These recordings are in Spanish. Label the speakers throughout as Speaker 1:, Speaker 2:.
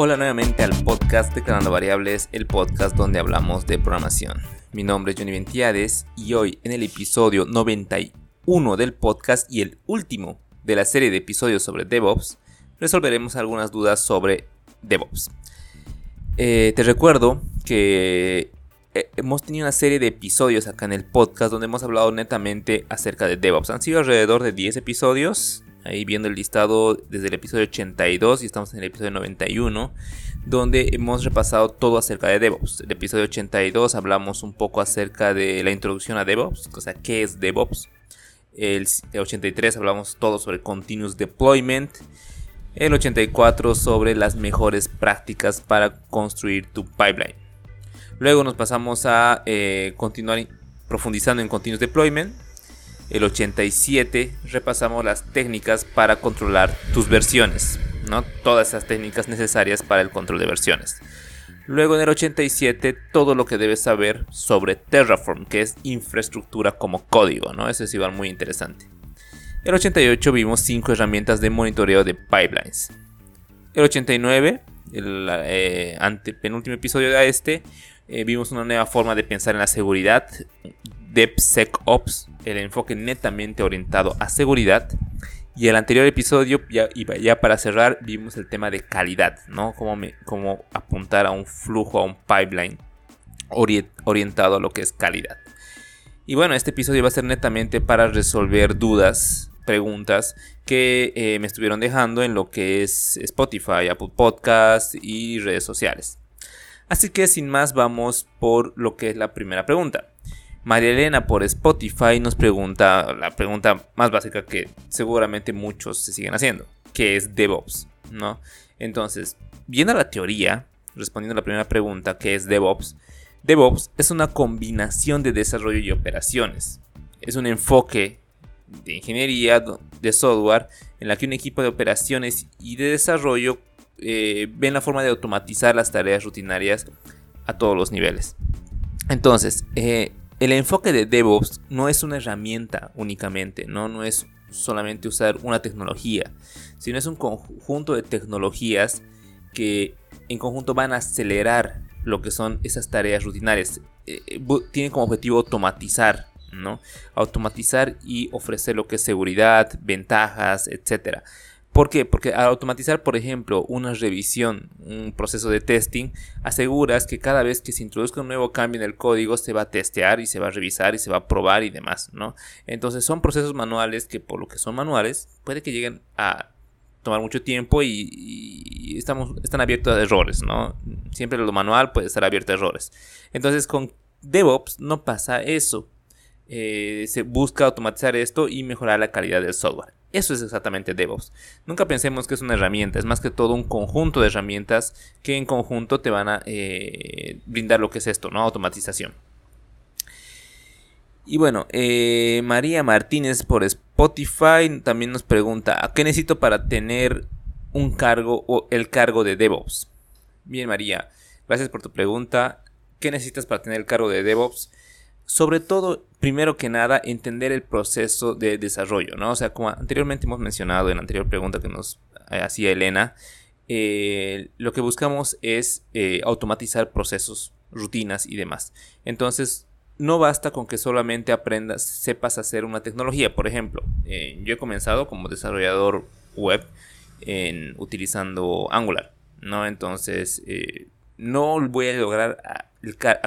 Speaker 1: Hola nuevamente al podcast Declarando Variables, el podcast donde hablamos de programación. Mi nombre es Johnny Ventiades y hoy en el episodio 91 del podcast y el último de la serie de episodios sobre DevOps, resolveremos algunas dudas sobre DevOps. Eh, te recuerdo que eh, hemos tenido una serie de episodios acá en el podcast donde hemos hablado netamente acerca de DevOps. Han sido alrededor de 10 episodios ahí viendo el listado desde el episodio 82 y estamos en el episodio 91, donde hemos repasado todo acerca de DevOps. El episodio 82 hablamos un poco acerca de la introducción a DevOps, o sea, qué es DevOps. El 83 hablamos todo sobre Continuous Deployment. El 84 sobre las mejores prácticas para construir tu pipeline. Luego nos pasamos a eh, continuar profundizando en Continuous Deployment el 87 repasamos las técnicas para controlar tus versiones, ¿no? Todas esas técnicas necesarias para el control de versiones. Luego en el 87 todo lo que debes saber sobre Terraform, que es infraestructura como código, ¿no? Eso es igual muy interesante. El 88 vimos 5 herramientas de monitoreo de pipelines. El 89, el eh, penúltimo episodio de este, eh, vimos una nueva forma de pensar en la seguridad, DevSecOps, el enfoque netamente orientado a seguridad. Y el anterior episodio, ya, ya para cerrar, vimos el tema de calidad, ¿no? Cómo, apuntar a un flujo, a un pipeline orientado a lo que es calidad. Y bueno, este episodio va a ser netamente para resolver dudas, preguntas que eh, me estuvieron dejando en lo que es Spotify, Apple Podcast y redes sociales. Así que sin más vamos por lo que es la primera pregunta. María Elena por Spotify nos pregunta la pregunta más básica que seguramente muchos se siguen haciendo, que es DevOps, ¿no? Entonces, viendo la teoría, respondiendo a la primera pregunta, que es DevOps, DevOps es una combinación de desarrollo y operaciones. Es un enfoque de ingeniería de software en la que un equipo de operaciones y de desarrollo eh, ven la forma de automatizar las tareas rutinarias a todos los niveles. Entonces, eh, el enfoque de DevOps no es una herramienta únicamente, ¿no? no es solamente usar una tecnología, sino es un conjunto de tecnologías que en conjunto van a acelerar lo que son esas tareas rutinarias. Eh, eh, tienen como objetivo automatizar, ¿no? Automatizar y ofrecer lo que es seguridad, ventajas, etcétera. ¿Por qué? Porque al automatizar, por ejemplo, una revisión, un proceso de testing, aseguras que cada vez que se introduzca un nuevo cambio en el código se va a testear y se va a revisar y se va a probar y demás, ¿no? Entonces son procesos manuales que por lo que son manuales puede que lleguen a tomar mucho tiempo y, estamos, están abiertos a errores, ¿no? Siempre lo manual puede estar abierto a errores. Entonces con DevOps no pasa eso. Eh, se busca automatizar esto y mejorar la calidad del software. Eso es exactamente DevOps. Nunca pensemos que es una herramienta, es más que todo un conjunto de herramientas que en conjunto te van a eh, brindar lo que es esto, ¿no? Automatización. Y bueno, eh, María Martínez por Spotify también nos pregunta, ¿qué necesito para tener un cargo o el cargo de DevOps? Bien, María, gracias por tu pregunta. ¿Qué necesitas para tener el cargo de DevOps? Sobre todo, primero que nada, entender el proceso de desarrollo, ¿no? O sea, como anteriormente hemos mencionado en la anterior pregunta que nos eh, hacía Elena, eh, lo que buscamos es eh, automatizar procesos, rutinas y demás. Entonces, no basta con que solamente aprendas, sepas hacer una tecnología. Por ejemplo, yo he comenzado como desarrollador web en, utilizando Angular, ¿no? Entonces, no voy a lograr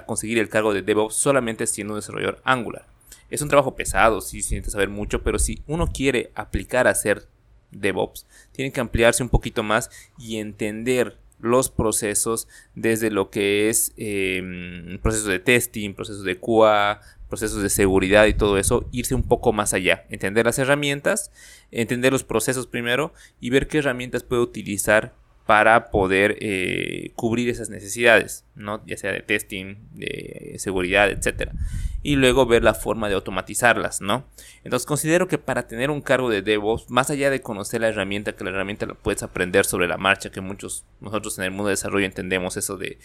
Speaker 1: conseguir el cargo de DevOps solamente siendo un desarrollador Angular. Es un trabajo pesado, sí, se saber mucho, pero si uno quiere aplicar a ser DevOps, tiene que ampliarse un poquito más y entender los procesos desde lo que es eh, procesos de testing, procesos de QA, procesos de seguridad y todo eso, irse un poco más allá, entender las herramientas, entender los procesos primero y ver qué herramientas puede utilizar para poder eh, cubrir esas necesidades, ¿no? ya sea de testing, de seguridad, etc. Y luego ver la forma de automatizarlas, ¿no? Entonces considero que para tener un cargo de DevOps, más allá de conocer la herramienta, que la herramienta la puedes aprender sobre la marcha, que muchos nosotros en el mundo de desarrollo entendemos eso de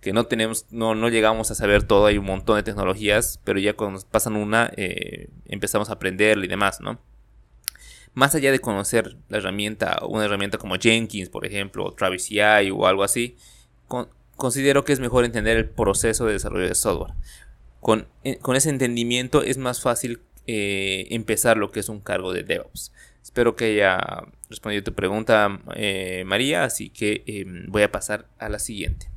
Speaker 1: que no tenemos, no, no llegamos a saber todo, hay un montón de tecnologías, pero ya cuando nos pasan una, eh, empezamos a aprenderla y demás, ¿no? Más allá de conocer la herramienta, una herramienta como Jenkins, por ejemplo, o Travis CI o algo así, considero que es mejor entender el proceso de desarrollo de software. Con, eh, ese entendimiento es más fácil eh, empezar lo que es un cargo de DevOps. Espero que haya respondido tu pregunta, eh, María, así que em, voy a pasar a la siguiente.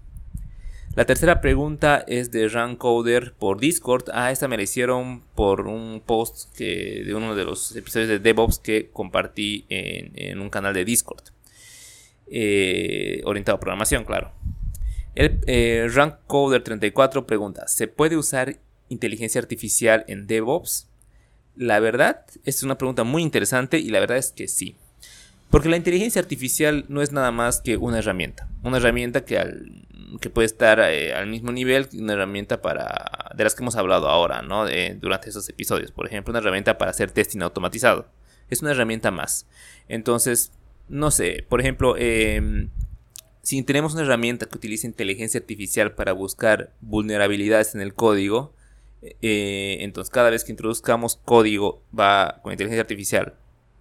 Speaker 1: La tercera pregunta es de Rancoder por Discord. Ah, esta me la hicieron por un post de uno de los episodios de DevOps que compartí en, un canal de Discord. Eh, orientado a programación, claro. El eh, Rancoder34 pregunta: ¿Se puede usar inteligencia artificial en DevOps? La verdad, es una pregunta muy interesante y la verdad es que sí. Porque la inteligencia artificial no es nada más que una herramienta. Una herramienta que al que puede estar eh, al mismo nivel que una herramienta para de las que hemos hablado ahora, ¿no? durante esos episodios. Por ejemplo, una herramienta para hacer testing automatizado. Es una herramienta más. Entonces, no sé, por ejemplo, em, si tenemos una herramienta que utiliza inteligencia artificial para buscar vulnerabilidades en el código, eh, entonces cada vez que introduzcamos código va con inteligencia artificial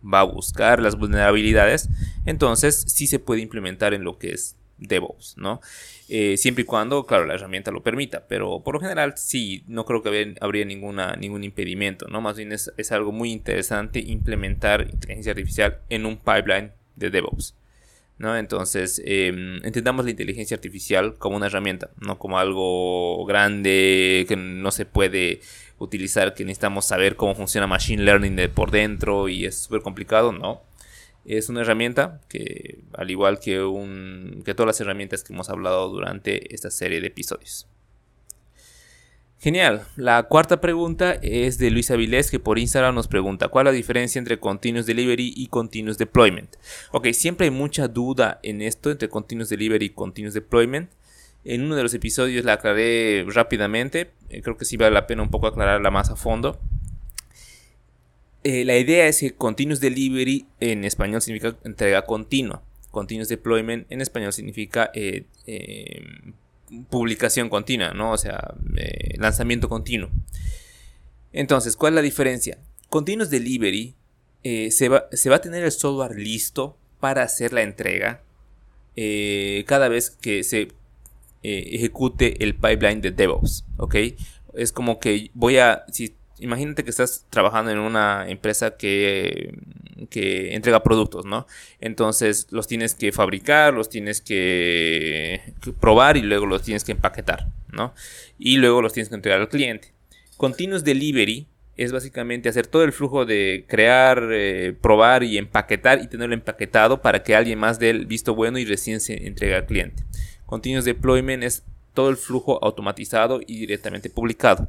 Speaker 1: va a buscar las vulnerabilidades, entonces sí se puede implementar en lo que es DevOps, ¿no? Eh, siempre y cuando, claro, la herramienta lo permita, pero por lo general sí, no creo que habría ninguna, ningún impedimento, ¿no? Más bien es, algo muy interesante implementar inteligencia artificial en un pipeline de DevOps, ¿no? Entonces, em, entendamos la inteligencia artificial como una herramienta, no como algo grande que no se puede utilizar, que necesitamos saber cómo funciona Machine Learning de por dentro y es súper complicado, no es una herramienta que, al igual que, un, que todas las herramientas que hemos hablado durante esta serie de episodios. Genial. La cuarta pregunta es de Luis Avilés que por Instagram nos pregunta ¿cuál es la diferencia entre Continuous Delivery y Continuous Deployment? Ok, siempre hay mucha duda en esto entre Continuous Delivery y Continuous Deployment. En uno de los episodios la aclaré rápidamente. Eh, creo que sí vale la pena un poco aclararla más a fondo. Eh, la idea es que Continuous Delivery en español significa entrega continua. Continuous Deployment en español significa eh, em, publicación continua, ¿no? O sea, eh, lanzamiento continuo. Entonces, ¿cuál es la diferencia? Continuous Delivery se va, se, va, a tener el software listo para hacer la entrega cada vez que se ejecute el pipeline de DevOps, ¿ok? Es como que voy a, imagínate que estás trabajando en una empresa que, que, entrega productos, ¿no? Entonces los tienes que fabricar, los tienes que, probar y luego los tienes que empaquetar, ¿no? Y luego los tienes que entregar al cliente. Continuous Delivery es básicamente hacer todo el flujo de crear, eh, probar y empaquetar y tenerlo empaquetado para que alguien más dé el visto bueno y recién se entregue al cliente. Continuous Deployment es todo el flujo automatizado y directamente publicado.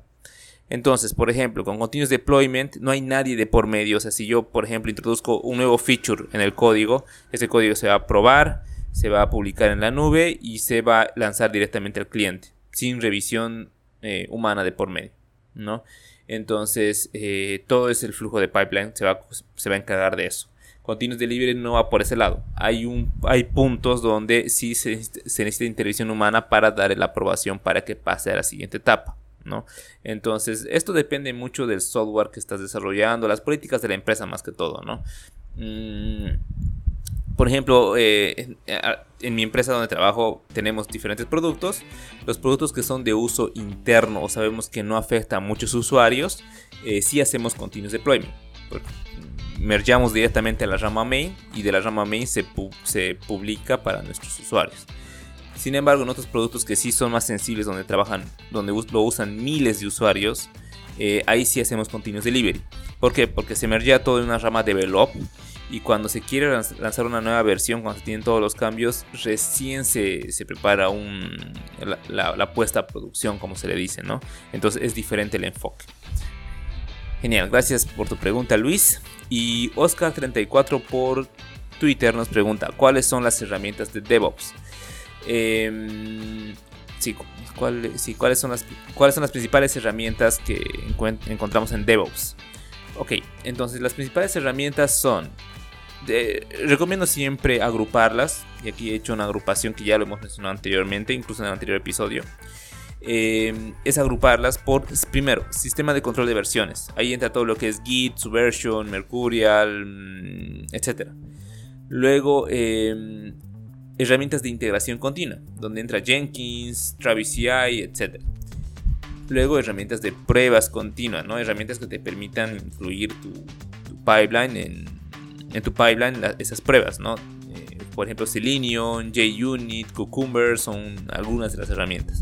Speaker 1: Entonces, por ejemplo, con Continuous Deployment no hay nadie de por medio. O sea, si yo, por ejemplo, introduzco un nuevo feature en el código, ese código se va a probar, se va a publicar en la nube y se va a lanzar directamente al cliente, sin revisión eh, humana de por medio, ¿no? Entonces, eh, todo es el flujo de pipeline, se va, se va a encargar de eso. Continuous Delivery no va por ese lado. Hay, un, hay puntos donde sí se, se necesita intervención humana para dar la aprobación para que pase a la siguiente etapa. ¿No? Entonces, esto depende mucho del software que estás desarrollando, las políticas de la empresa más que todo, ¿no? Mm, por ejemplo, eh, en, mi empresa donde trabajo tenemos diferentes productos. Los productos que son de uso interno o sabemos que no afecta a muchos usuarios, eh, sí hacemos continuous deployment. Mergeamos directamente a la rama main y de la rama main se, se publica para nuestros usuarios. Sin embargo, en otros productos que sí son más sensibles, donde trabajan, donde lo usan miles de usuarios, eh, ahí sí hacemos continuous delivery. ¿Por qué? Porque se mergea todo en una rama develop y cuando se quiere lanzar una nueva versión, cuando se tienen todos los cambios, recién se, prepara un, la, la, puesta a producción, como se le dice, ¿no? Entonces es diferente el enfoque. Genial, gracias por tu pregunta Luis. Y Oscar34 por Twitter nos pregunta, ¿cuáles son las herramientas de DevOps? Eh, sí, ¿cuáles, son las, ¿cuáles son las principales herramientas que encontramos en DevOps? Ok, entonces las principales herramientas son... recomiendo siempre agruparlas, y aquí he hecho una agrupación que ya lo hemos mencionado anteriormente, incluso en el anterior episodio. eh, es agruparlas por, primero, sistema de control de versiones. Ahí entra todo lo que es Git, Subversion, Mercurial, mm, etc. Luego, eh, herramientas de integración continua, donde entra Jenkins, Travis CI, etc. Luego, herramientas de pruebas continuas, ¿no? herramientas que te permitan incluir tu, pipeline en, tu pipeline esas pruebas, ¿no? Eh, por ejemplo, Selenium, JUnit, Cucumber son algunas de las herramientas.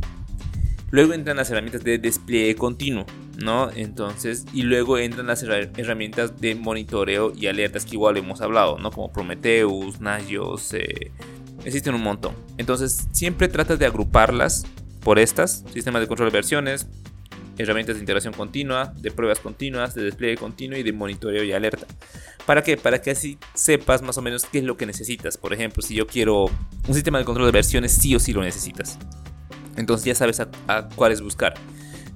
Speaker 1: Luego entran las herramientas de despliegue continuo, ¿no? Entonces, y luego entran las herramientas de monitoreo y alertas que igual hemos hablado, ¿no? Como Prometheus, Nagios, eh, existen un montón. Entonces, siempre tratas de agruparlas por estas, sistemas de control de versiones, herramientas de integración continua, de pruebas continuas, de despliegue continuo y de monitoreo y alerta. ¿Para qué? Para que así sepas más o menos qué es lo que necesitas. Por ejemplo, si yo quiero un sistema de control de versiones, sí o sí lo necesitas. Entonces ya sabes a, cuáles buscar.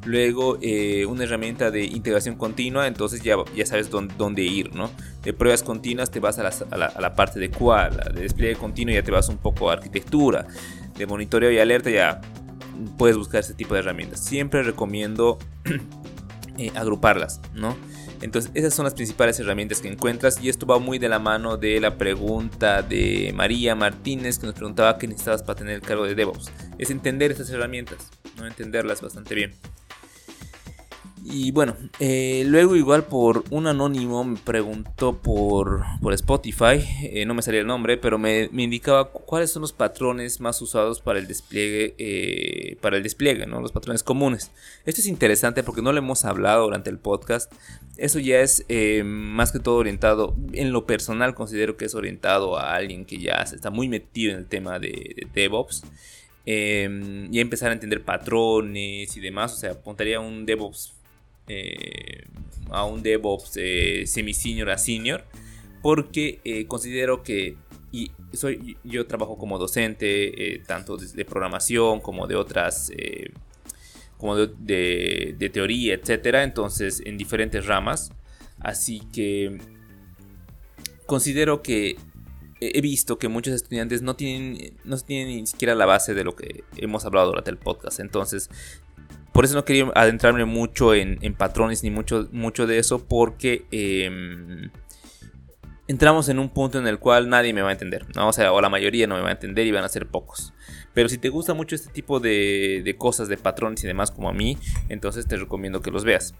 Speaker 1: Luego eh, una herramienta de integración continua, entonces ya, ya sabes dónde, ir, ¿no? De pruebas continuas te vas a la, parte de cual, de despliegue continuo ya te vas un poco a arquitectura, de monitoreo y alerta ya puedes buscar ese tipo de herramientas. Siempre recomiendo eh, agruparlas, ¿no? Entonces esas son las principales herramientas que encuentras y esto va muy de la mano de la pregunta de María Martínez que nos preguntaba qué necesitabas para tener el cargo de DevOps. Es entender estas herramientas, entenderlas bastante bien. Y bueno, eh, luego igual por un anónimo me preguntó por, por Spotify, eh, no me salía el nombre, pero me, indicaba cuáles son los patrones más usados para el despliegue, eh, para el despliegue, ¿no? Los patrones comunes. Esto es interesante porque no lo hemos hablado durante el podcast. Eso ya es más que todo orientado, en lo personal considero que es orientado a alguien que ya está muy metido en el tema de, de DevOps. y empezar a entender patrones y demás, o sea, apuntaría un DevOps eh, a un DevOps eh, semi-senior a senior, porque eh, considero que y soy, yo trabajo como docente, tanto de, programación como de otras, como de, de, teoría, etcétera, entonces en diferentes ramas. Así que considero que he visto que muchos estudiantes no tienen, no tienen ni siquiera la base de lo que hemos hablado durante el podcast. Entonces, por eso no quería adentrarme mucho en, patrones ni mucho, mucho de eso, porque em, entramos en un punto en el cual nadie me va a entender. O sea, o la mayoría no me va a entender y van a ser pocos. Pero si te gusta mucho este tipo de, cosas, de patrones y demás como a mí, entonces te recomiendo que los veas.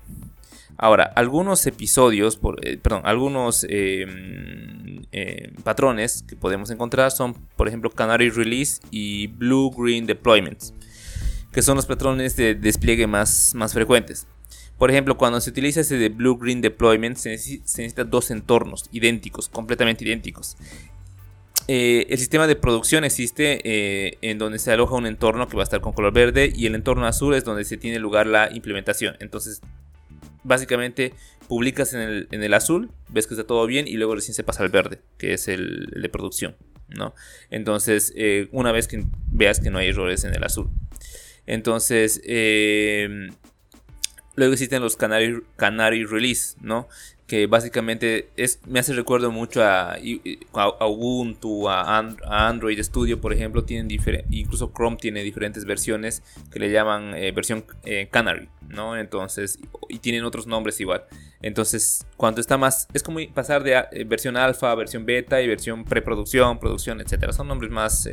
Speaker 1: Ahora, algunos episodios, eh, perdón, algunos em, em, patrones que podemos encontrar son, por ejemplo, Canary Release y Blue Green Deployments que son los patrones de despliegue más, más frecuentes. Por ejemplo, cuando se utiliza ese de Blue Green Deployment, se, necesitan dos entornos idénticos, completamente idénticos. Eh, el sistema de producción existe eh, en donde se aloja un entorno que va a estar con color verde y el entorno azul es donde se tiene lugar la implementación. Entonces, básicamente publicas en el, azul, ves que está todo bien y luego recién se pasa al verde, que es el, de producción. ¿no? Entonces, eh, una vez que veas que no hay errores en el azul. Entonces, eh, luego existen los Canary, Canary Release, ¿no? Que básicamente es, me hace recuerdo mucho a, Ubuntu, a, Android Studio, por ejemplo, tienen incluso Chrome tiene diferentes versiones que le llaman eh, versión eh, Canary, ¿no? Entonces, y tienen otros nombres igual. Entonces, cuando está más, es como pasar de versión alfa a versión beta y versión preproducción, producción, etcétera. Son nombres más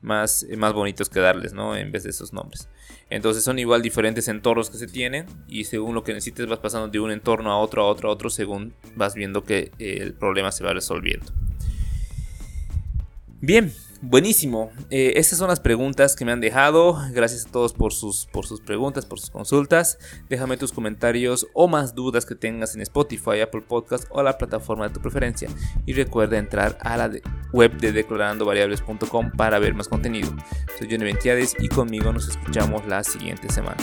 Speaker 1: más, eh, más bonitos que darles, ¿no? En vez de esos nombres. Entonces son igual diferentes entornos que se tienen y según lo que necesites vas pasando de un entorno a otro, a otro, a otro, según vas viendo que el problema se va resolviendo. Bien, Buenísimo. Eh, estas son las preguntas que me han dejado. Gracias a todos por sus, por sus preguntas, por sus consultas. Déjame tus comentarios o más dudas que tengas en Spotify, Apple Podcast o la plataforma de tu preferencia. Y recuerda entrar a la web de declarandovariables.com para ver más contenido. Soy Johnny Ventiades y conmigo nos escuchamos la siguiente semana.